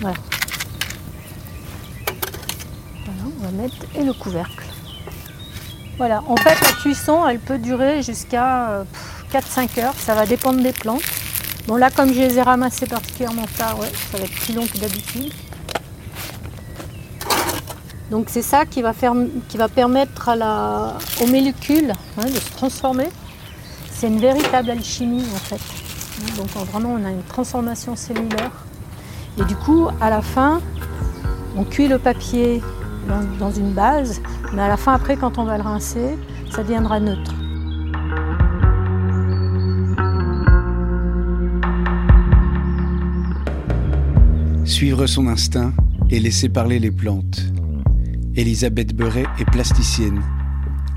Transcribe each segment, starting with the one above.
Voilà. Voilà, on va mettre et le couvercle. Voilà, en fait la cuisson elle peut durer jusqu'à 4-5 heures, ça va dépendre des plantes. Bon là comme je les ai ramassées particulièrement tard, ouais, ça va être plus long que d'habitude. Donc c'est ça qui va, faire, qui va permettre aux molécules hein, de se transformer. C'est une véritable alchimie en fait. Donc vraiment on a une transformation cellulaire. Et du coup à la fin, on cuit le papier dans, dans une base, mais à la fin après quand on va le rincer, ça deviendra neutre. Suivre son instinct et laisser parler les plantes. Elisabeth Beuret est plasticienne.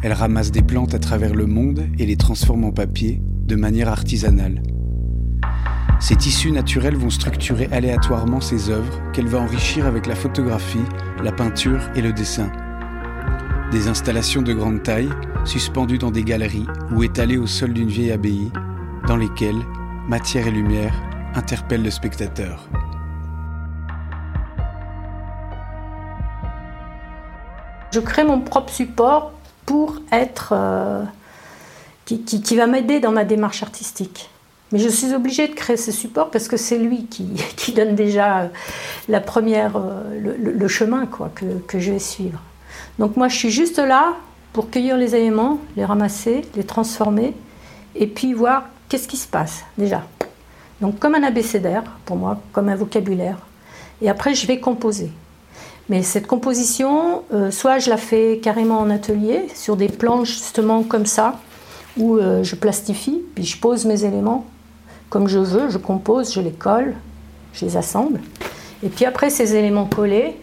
Elle ramasse des plantes à travers le monde et les transforme en papier de manière artisanale. Ces tissus naturels vont structurer aléatoirement ses œuvres qu'elle va enrichir avec la photographie, la peinture et le dessin. Des installations de grande taille, suspendues dans des galeries ou étalées au sol d'une vieille abbaye, dans lesquelles matière et lumière interpellent le spectateur. Je crée mon propre support pour être. Euh, qui, va m'aider dans ma démarche artistique. Mais je suis obligée de créer ce support parce que c'est lui qui, donne déjà euh, la première, euh, le, chemin quoi, que, que, je vais suivre. Donc moi je suis juste là pour cueillir les éléments, les ramasser, les transformer et puis voir qu'est-ce qui se passe déjà. Donc comme un abécédaire pour moi, comme un vocabulaire. Et après je vais composer. Mais cette composition, euh, soit je la fais carrément en atelier, sur des planches justement comme ça, où euh, je plastifie, puis je pose mes éléments comme je veux, je compose, je les colle, je les assemble. Et puis après ces éléments collés,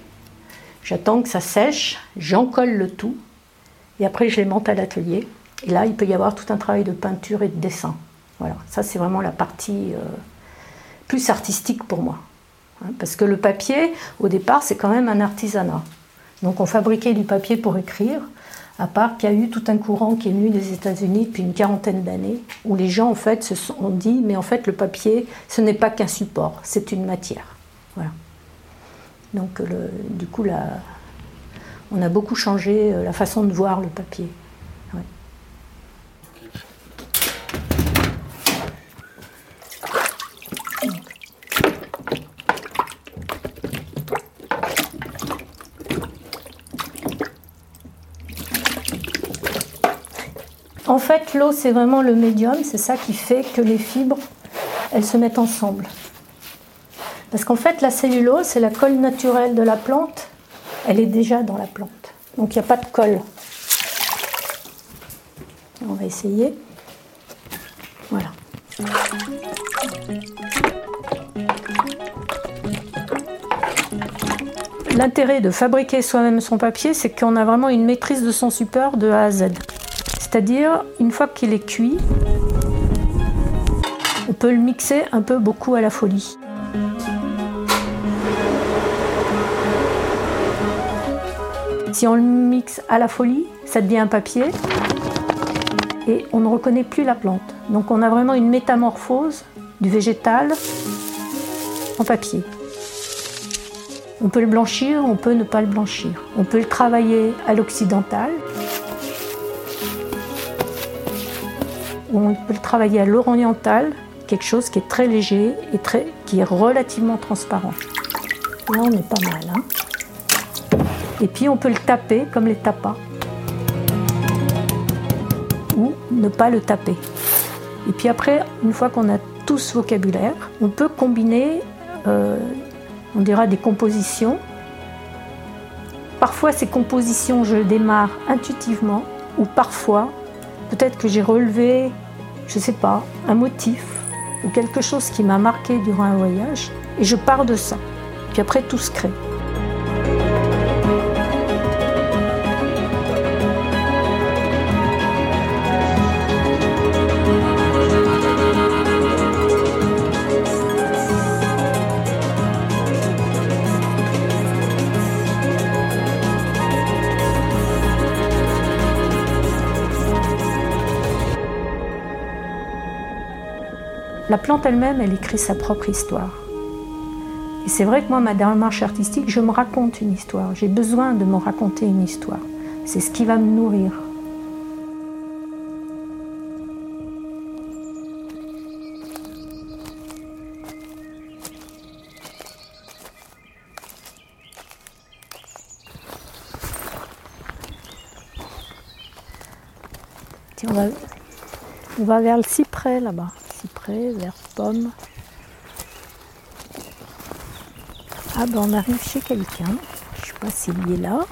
j'attends que ça sèche, j'en colle le tout, et après je les monte à l'atelier. Et là, il peut y avoir tout un travail de peinture et de dessin. Voilà, ça c'est vraiment la partie euh, plus artistique pour moi. Hein, parce que le papier, au départ, c'est quand même un artisanat. Donc on fabriquait du papier pour écrire, à part qu'il y a eu tout un courant qui est venu des États-Unis depuis une quarantaine d'années, où les gens en fait se sont dit, mais en fait le papier, ce n'est pas qu'un support, c'est une matière. Voilà. Donc du coup, on a beaucoup changé euh, la façon de voir le papier. En fait, l'eau, c'est vraiment le médium, c'est ça qui fait que les fibres, elles se mettent ensemble. Parce qu'en fait, la cellulose, c'est la colle naturelle de la plante, elle est déjà dans la plante. Donc il n'y a pas de colle. On va essayer. Voilà. L'intérêt de fabriquer soi-même son papier, c'est qu'on a vraiment une maîtrise de son support de A à Z. C'est-à-dire, une fois qu'il est cuit, on peut le mixer un peu beaucoup à la folie. Si on le mixe à la folie, ça devient un papier et on ne reconnaît plus la plante. Donc on a vraiment une métamorphose du végétal en papier. On peut le blanchir, on peut ne pas le blanchir. On peut le travailler à l'occidental, on peut le travailler à l'oriental, quelque chose qui est très léger et qui est relativement transparent. Là, on est pas mal. Hein. et puis, on peut le taper comme les tapas. Ou ne pas le taper. Et puis après, une fois qu'on a tout ce vocabulaire, on peut combiner, euh, on dira, des compositions. Parfois, ces compositions, je démarre intuitivement, ou parfois, Peut-être que j'ai relevé, je ne sais pas, un motif ou quelque chose qui m'a marqué durant un voyage et je pars de ça. Puis après, tout se crée. La plante elle-même, elle écrit sa propre histoire. Et c'est vrai que moi, ma démarche artistique, je me raconte une histoire. J'ai besoin de me raconter une histoire. C'est ce qui va me nourrir. on va, vers le cyprès là-bas. Vers pomme. Ah ben on arrive chez quelqu'un. Je sais pas s'il est là.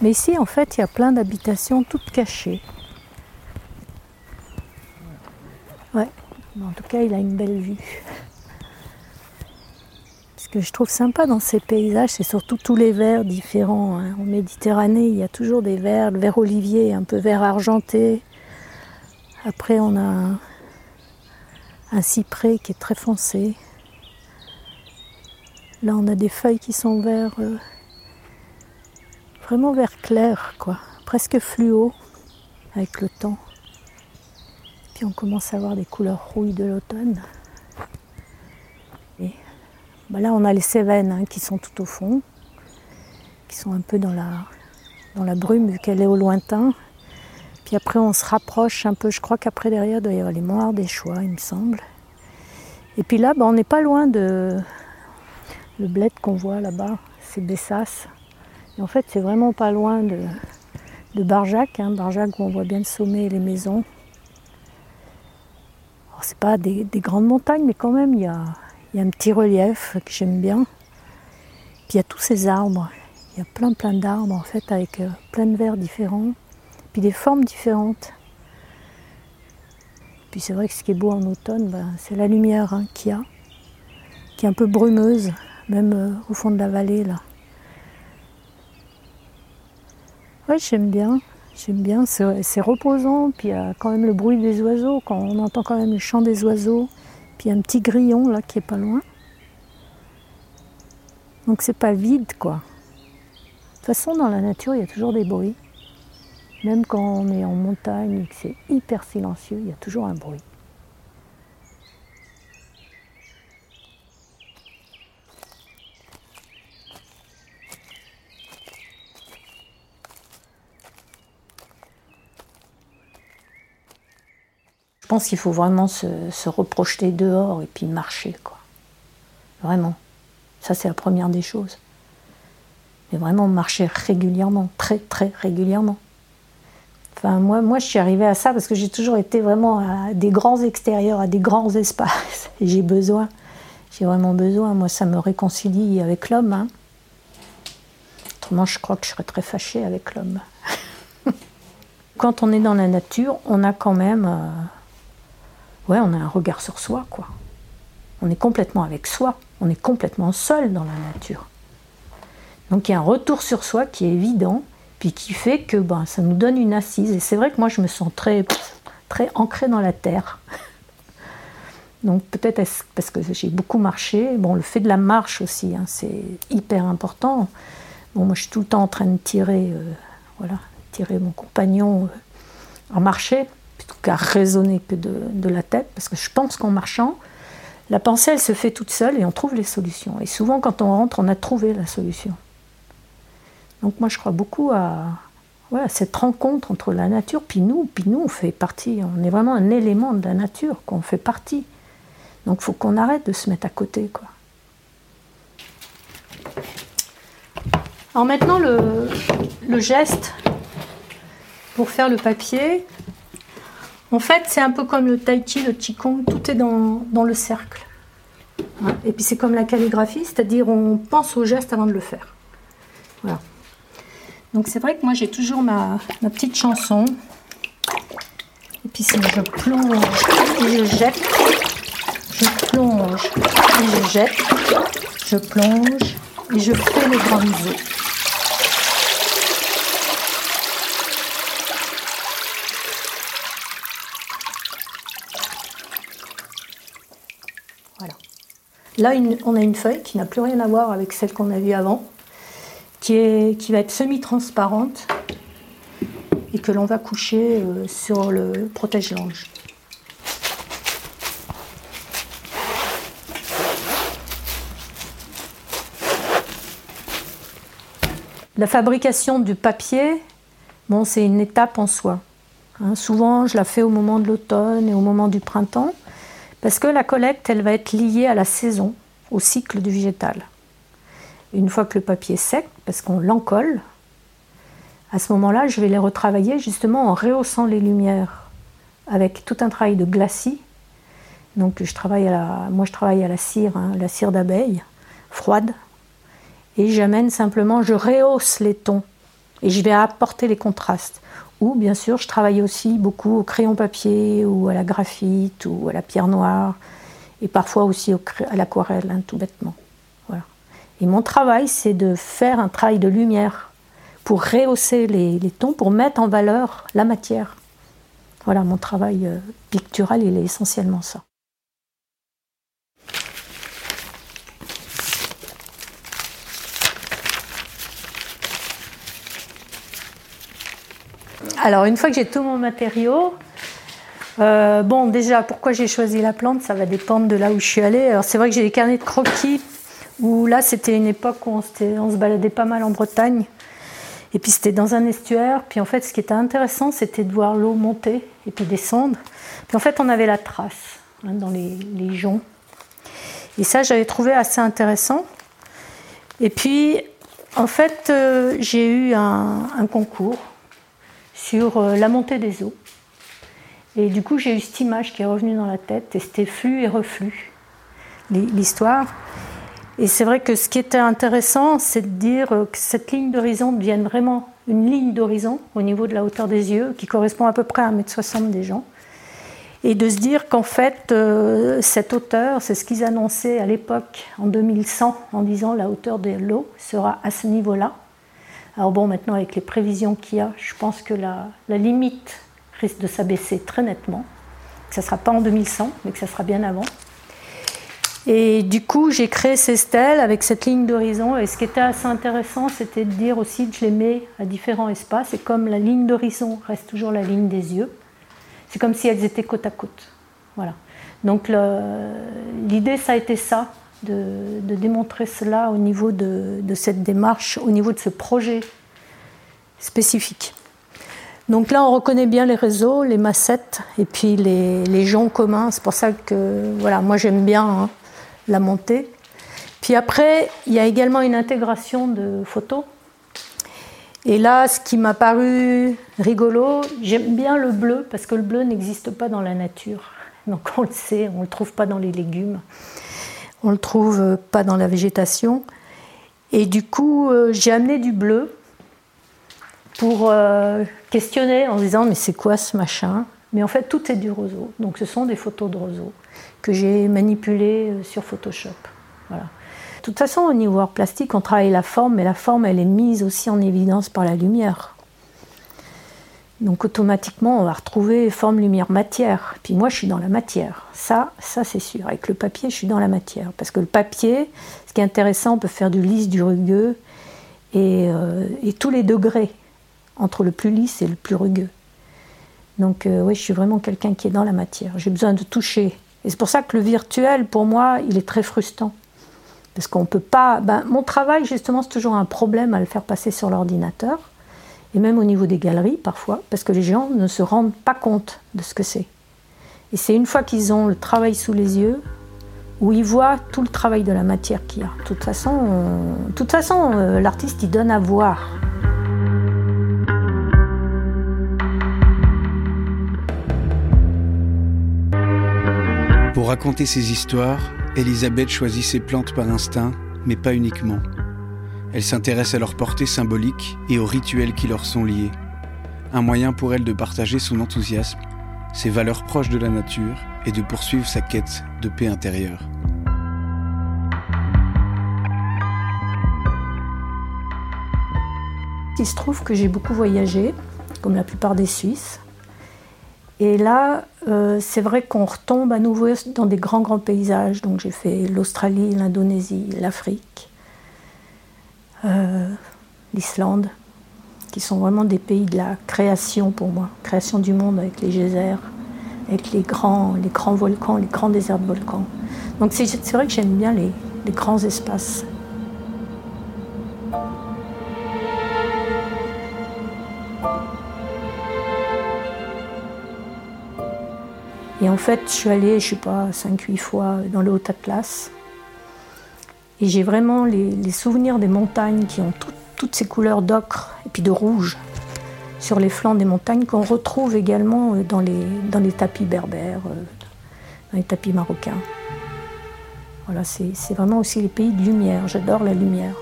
Mais ici en fait il y a plein d'habitations toutes cachées. Ouais, en tout cas il a une belle vue que je trouve sympa dans ces paysages, c'est surtout tous les verts différents. Hein. En Méditerranée, il y a toujours des verts, le vert olivier, un peu vert argenté. Après, on a un, cyprès qui est très foncé. Là, on a des feuilles qui sont verts, euh, vraiment vert clair, quoi, presque fluo avec le temps. Puis on commence à avoir des couleurs rouilles de l'automne. Bah là, on a les Cévennes hein, qui sont tout au fond, qui sont un peu dans la, dans la brume vu qu'elle est au lointain. Puis après, on se rapproche un peu. Je crois qu'après, derrière, il doit y avoir les Moires des Choix, il me semble. Et puis là, bah, on n'est pas loin de le bled qu'on voit là-bas, c'est Bessas. Et en fait, c'est vraiment pas loin de, de Barjac, hein, Barjac où on voit bien le sommet et les maisons. c'est pas des, grandes montagnes, mais quand même, il y a, il y a un petit relief que j'aime bien. Puis il y a tous ces arbres. Il y a plein plein d'arbres en fait avec euh, plein de verres différents. Puis des formes différentes. Puis c'est vrai que ce qui est beau en automne, ben, c'est la lumière hein, qu'il y a, qui est un peu brumeuse, même euh, au fond de la vallée là. Ouais, j'aime bien. J'aime bien, c'est reposant, puis il y a quand même le bruit des oiseaux, quand on entend quand même le chant des oiseaux. Il y a un petit grillon là qui est pas loin. Donc c'est pas vide quoi. De toute façon dans la nature il y a toujours des bruits. Même quand on est en montagne et que c'est hyper silencieux, il y a toujours un bruit. Pense qu'il faut vraiment se, reprojeter dehors et puis marcher, quoi. Vraiment. Ça, c'est la première des choses. Mais vraiment marcher régulièrement, très, très régulièrement. Enfin, moi, moi, je suis arrivée à ça parce que j'ai toujours été vraiment à des grands extérieurs, à des grands espaces. J'ai besoin, j'ai vraiment besoin. Moi, ça me réconcilie avec l'homme. Hein. Autrement, je crois que je serais très fâchée avec l'homme. Quand on est dans la nature, on a quand même. Euh, ouais, on a un regard sur soi, quoi. On est complètement avec soi, on est complètement seul dans la nature. Donc il y a un retour sur soi qui est évident, puis qui fait que ben, ça nous donne une assise. Et c'est vrai que moi je me sens très, très ancrée dans la terre. Donc peut-être parce que j'ai beaucoup marché. Bon, le fait de la marche aussi, hein, c'est hyper important. Bon, moi je suis tout le temps en train de tirer, euh, voilà, tirer mon compagnon euh, en marché plutôt qu'à raisonner que de, la tête, parce que je pense qu'en marchant, la pensée, elle se fait toute seule et on trouve les solutions. Et souvent, quand on rentre, on a trouvé la solution. Donc moi, je crois beaucoup à, cette rencontre entre la nature, puis nous, puis nous, on fait partie, on est vraiment un élément de la nature, qu'on fait partie. Donc il faut qu'on arrête de se mettre à côté. Quoi. Alors maintenant, le, le geste pour faire le papier, en fait, c'est un peu comme le tai chi, le qigong, tout est dans, le cercle. Et puis c'est comme la calligraphie, c'est-à-dire on pense au geste avant de le faire. Voilà. Donc c'est vrai que moi j'ai toujours ma, petite chanson. Et puis si je plonge et je jette, je plonge et je jette, je plonge et je fais le grand eaux. Là, on a une feuille qui n'a plus rien à voir avec celle qu'on a vue avant, qui, va être semi-transparente. et que l'on va coucher euh, sur le protège-lange. La fabrication du papier, c'est une étape en soi. Hein, souvent, je la fais au moment de l'automne et au moment du printemps, parce que la collecte, elle va être liée à la saison, au cycle du végétal. Une fois que le papier est sec, parce qu'on l'encolle, à ce moment-là, je vais les retravailler justement en rehaussant les lumières avec tout un travail de glacis. Donc je moi je travaille à la cire, hein, la cire d'abeille, froide, et j'amène simplement, je rehausse les tons et je vais apporter les contrastes. Ou bien sûr, je travaille aussi beaucoup au crayon papier ou à la graphite ou à la pierre noire et parfois aussi à l'aquarelle, hein, tout bêtement. Voilà. Et mon travail, c'est de faire un travail de lumière pour rehausser les, tons, pour mettre en valeur la matière. Voilà, mon travail euh, pictural, il est essentiellement ça. Alors, une fois que j'ai tout mon matériau, euh, bon, déjà, pourquoi j'ai choisi la plante, ça va dépendre de là où je suis allée. Alors, c'est vrai que j'ai des carnets de croquis où là, c'était une époque où on, se baladait pas mal en Bretagne. Et puis c'était dans un estuaire. Puis en fait, ce qui était intéressant, c'était de voir l'eau monter et puis descendre. Puis en fait, on avait la trace hein, dans les, joncs. Et ça, j'avais trouvé assez intéressant. Et puis, en fait, euh, j'ai eu un, concours sur euh, la montée des eaux. Et du coup, j'ai eu cette image qui est revenue dans la tête, et c'était flux et reflux, l'histoire. Et c'est vrai que ce qui était intéressant, c'est de dire que cette ligne d'horizon devienne vraiment une ligne d'horizon au niveau de la hauteur des yeux, qui correspond à peu près à 1m60 des gens. Et de se dire qu'en fait, euh, cette hauteur, c'est ce qu'ils annonçaient à l'époque, en 2100, en disant la hauteur de l'eau sera à ce niveau-là. Alors bon, maintenant, avec les prévisions qu'il y a, je pense que la, la limite risque de s'abaisser très nettement. Que ça ne sera pas en 2100, mais que ça sera bien avant. Et du coup, j'ai créé ces stèles avec cette ligne d'horizon. Et ce qui était assez intéressant, c'était de dire aussi que je les mets à différents espaces. Et comme la ligne d'horizon reste toujours la ligne des yeux, c'est comme si elles étaient côte à côte. Voilà. Donc l'idée, ça a été ça, de, démontrer cela au niveau de, cette démarche, au niveau de ce projet spécifique. Donc là, on reconnaît bien les réseaux, les massettes et puis les, les joncs communs. C'est pour ça que voilà, moi j'aime bien hein, la montée. Puis après, il y a également une intégration de photos. Et là, ce qui m'a paru rigolo, j'aime bien le bleu parce que le bleu n'existe pas dans la nature. Donc on le sait, on ne le trouve pas dans les légumes, on le trouve pas dans la végétation. Et du coup, euh, j'ai amené du bleu pour euh, questionner en disant mais c'est quoi ce machin? Mais en fait, tout est du roseau. Donc ce sont des photos de roseau que j'ai manipulé euh, sur Photoshop. Voilà. De toute façon, au niveau plastique, on travaille la forme, mais la forme, elle est mise aussi en évidence par la lumière. Donc automatiquement, on va retrouver forme, lumière, matière. Puis moi, je suis dans la matière. Ça, ça c'est sûr. Avec le papier, je suis dans la matière. Parce que le papier, ce qui est intéressant, on peut faire du lisse, du rugueux, et, euh, tous les degrés entre le plus lisse et le plus rugueux. Donc euh, oui, je suis vraiment quelqu'un qui est dans la matière. J'ai besoin de toucher et c'est pour ça que le virtuel, pour moi, il est très frustrant. Parce qu'on ne peut pas. Ben, mon travail, justement, c'est toujours un problème à le faire passer sur l'ordinateur. Et même au niveau des galeries, parfois, parce que les gens ne se rendent pas compte de ce que c'est. Et c'est une fois qu'ils ont le travail sous les yeux, où ils voient tout le travail de la matière qu'il y a. De toute façon, de toute façon euh, l'artiste, il donne à voir. Pour raconter ses histoires, Elisabeth choisit ses plantes par instinct, mais pas uniquement. Elle s'intéresse à leur portée symbolique et aux rituels qui leur sont liés. Un moyen pour elle de partager son enthousiasme, ses valeurs proches de la nature et de poursuivre sa quête de paix intérieure. Il se trouve que j'ai beaucoup voyagé, comme la plupart des Suisses. Et là, euh, c'est vrai qu'on retombe à nouveau dans des grands, grands paysages. Donc j'ai fait l'Australie, l'Indonésie, l'Afrique, euh, l'Islande. qui sont vraiment des pays de la création pour moi, création du monde avec les geysers, avec les grands, les grands volcans, les grands déserts de volcans. Donc c'est vrai que j'aime bien les, grands espaces. Et en fait, je suis allée, je sais pas, 5-8 fois dans le Haut-Atlas. Et j'ai vraiment les, souvenirs des montagnes qui ont toutes ces couleurs d'ocre et puis de rouge sur les flancs des montagnes qu'on retrouve également euh, dans les, dans les tapis berbères, euh, dans les tapis marocains. Voilà, c'est vraiment aussi les pays de lumière. J'adore la lumière.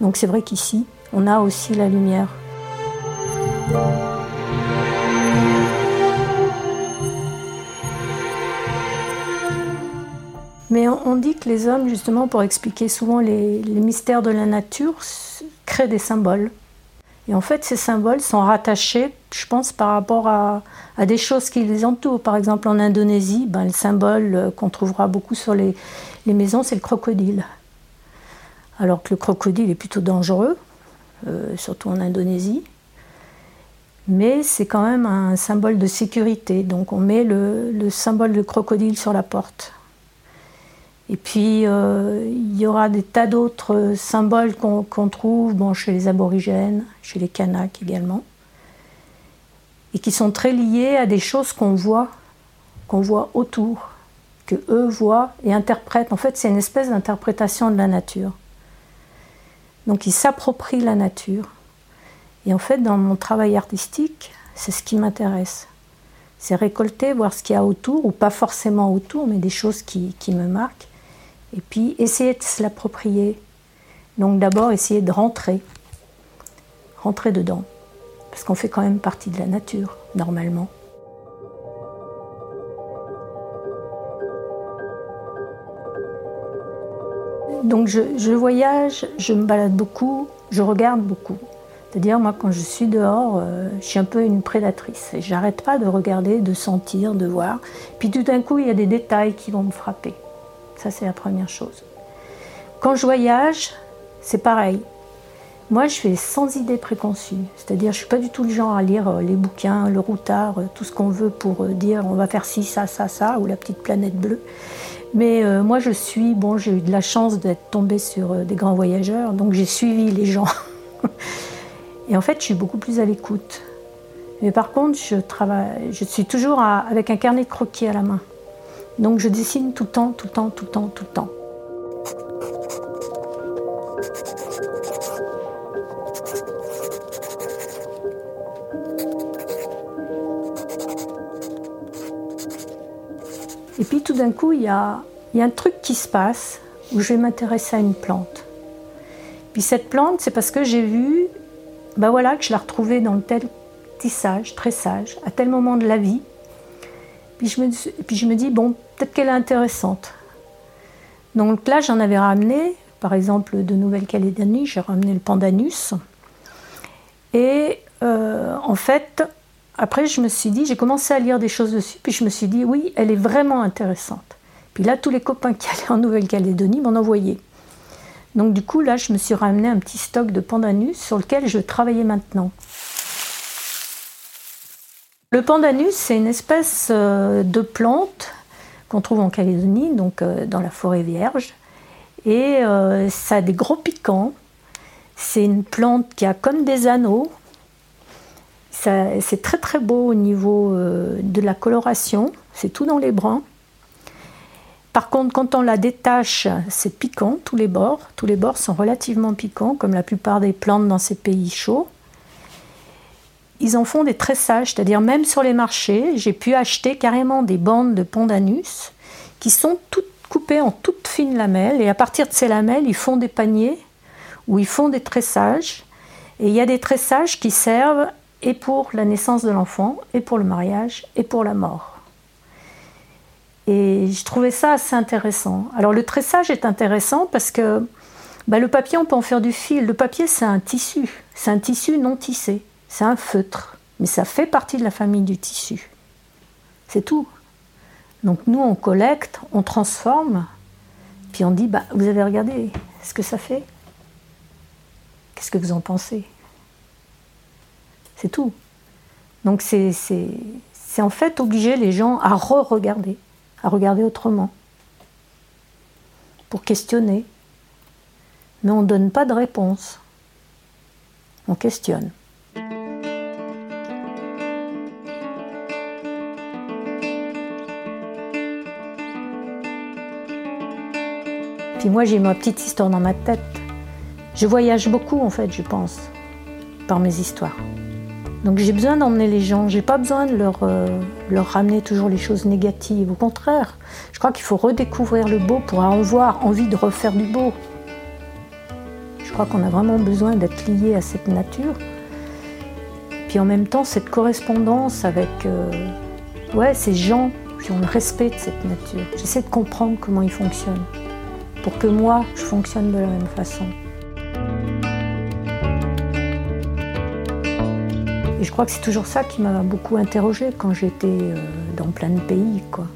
Donc c'est vrai qu'ici, on a aussi la lumière. On dit que les hommes, justement, pour expliquer souvent les, mystères de la nature, créent des symboles. Et en fait, ces symboles sont rattachés, je pense, par rapport à, des choses qui les entourent. Par exemple, en Indonésie, ben, le symbole euh, qu'on trouvera beaucoup sur les, maisons, c'est le crocodile. Alors que le crocodile est plutôt dangereux, euh, surtout en Indonésie. Mais c'est quand même un symbole de sécurité. Donc on met le symbole de crocodile sur la porte. Et puis, euh, il y aura des tas d'autres symboles qu'on trouve bon, chez les aborigènes, chez les Kanaks également, et qui sont très liés à des choses qu'on voit, qu'on voit autour, que eux voient et interprètent. En fait, c'est une espèce d'interprétation de la nature. Donc, ils s'approprient la nature. Et en fait, dans mon travail artistique, c'est ce qui m'intéresse. C'est récolter, voir ce qu'il y a autour, ou pas forcément autour, mais des choses qui me marquent et puis essayer de se l'approprier. Donc d'abord essayer de rentrer, rentrer dedans, parce qu'on fait quand même partie de la nature, normalement. Donc je, voyage, je me balade beaucoup, je regarde beaucoup. C'est-à-dire, moi, quand je suis dehors, euh, je suis un peu une prédatrice. J'arrête pas de regarder, de sentir, de voir. Puis tout d'un coup, il y a des détails qui vont me frapper. Ça, c'est la première chose. Quand je voyage, c'est pareil. Moi, je fais sans idée préconçue. C'est-à-dire, je ne suis pas du tout le genre à lire euh, les bouquins, le routard, euh, tout ce qu'on veut pour euh, dire on va faire ci, ça, ça, ça, ou la petite planète bleue. Mais moi, je suis, bon, j'ai eu de la chance d'être tombée sur des grands voyageurs, donc j'ai suivi les gens. Et en fait, je suis beaucoup plus à l'écoute. Mais par contre, je, travaille, je suis toujours avec un carnet de croquis à la main. Donc je dessine tout le temps, tout le temps, tout le temps, tout le temps. Et puis tout d'un coup, il y a, un truc qui se passe où je vais m'intéresser à une plante. Puis cette plante, c'est parce que j'ai vu, ben voilà, que je la retrouvais dans tel tissage, tressage, à tel moment de la vie. Puis je me, dis, bon, peut-être qu'elle est intéressante. Donc là, j'en avais ramené, par exemple, de Nouvelle-Calédonie, j'ai ramené le pandanus. Et euh, en fait, après, je me suis dit, j'ai commencé à lire des choses dessus, puis je me suis dit, oui, elle est vraiment intéressante. Puis là, tous les copains qui allaient en Nouvelle-Calédonie m'en envoyaient. Donc du coup, là, je me suis ramené un petit stock de pandanus sur lequel je travaillais maintenant. Le pandanus, c'est une espèce euh, de plante qu'on trouve en Calédonie, donc euh, dans la forêt vierge. Et euh, ça a des gros piquants. C'est une plante qui a comme des anneaux. C'est très très beau au niveau de la coloration. C'est tout dans les brins. Par contre, quand on la détache, c'est piquant, tous les bords. Tous les bords sont relativement piquants, comme la plupart des plantes dans ces pays chauds. Ils en font des tressages, c'est-à-dire même sur les marchés, j'ai pu acheter carrément des bandes de pandanus qui sont toutes coupées en toutes fines lamelles. Et à partir de ces lamelles, ils font des paniers où ils font des tressages. Et il y a des tressages qui servent et pour la naissance de l'enfant, et pour le mariage, et pour la mort. Et je trouvais ça assez intéressant. Alors le tressage est intéressant parce que bah, le papier, on peut en faire du fil. Le papier, c'est un tissu. C'est un tissu non tissé. C'est un feutre, mais ça fait partie de la famille du tissu. C'est tout. Donc nous, on collecte, on transforme, puis on dit, bah, vous avez regardé ce que ça fait Qu'est-ce que vous en pensez? C'est tout. Donc c'est en fait obliger les gens à re-regarder, à regarder autrement, pour questionner. Mais on ne donne pas de réponse. On questionne. Moi j'ai ma petite histoire dans ma tête. Je voyage beaucoup en fait, je pense, par mes histoires. Donc j'ai besoin d'emmener les gens, j'ai pas besoin de leur, euh, ramener toujours les choses négatives. Au contraire, je crois qu'il faut redécouvrir le beau pour avoir envie de refaire du beau. Je crois qu'on a vraiment besoin d'être lié à cette nature. Puis en même temps, cette correspondance avec euh, ouais, ces gens qui ont le respect de cette nature. J'essaie de comprendre comment ils fonctionnent pour que moi, je fonctionne de la même façon. Et je crois que c'est toujours ça qui m'a beaucoup interrogée quand j'étais euh, dans plein de pays. Quoi.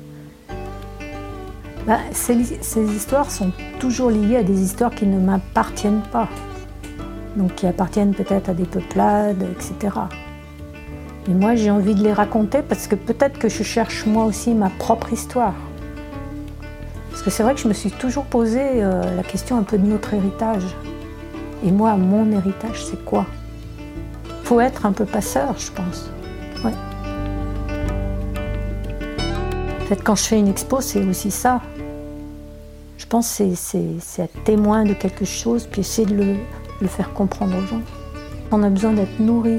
Bah, ces, histoires sont toujours liées à des histoires qui ne m'appartiennent pas. Donc qui appartiennent peut-être à des peuplades, etc. Et moi j'ai envie de les raconter parce que peut-être que je cherche moi aussi ma propre histoire. Parce que c'est vrai que je me suis toujours posé euh, la question un peu de notre héritage. Et moi, mon héritage, c'est quoi? Faut être un peu passeur, je pense. Ouais. Peut-être quand je fais une expo, c'est aussi ça. Je pense que c'est être témoin de quelque chose, puis essayer de le, le faire comprendre aux gens. On a besoin d'être nourri.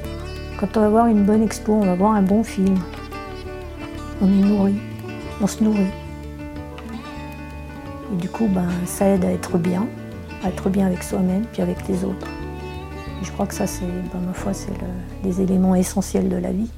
Quand on va voir une bonne expo, on va voir un bon film. On est nourri, on se nourrit. Du coup, ben, ça aide à être bien, à être bien avec soi-même, puis avec les autres je crois que ça, c'est, ben, ma foi, c'est les éléments essentiels de la vie.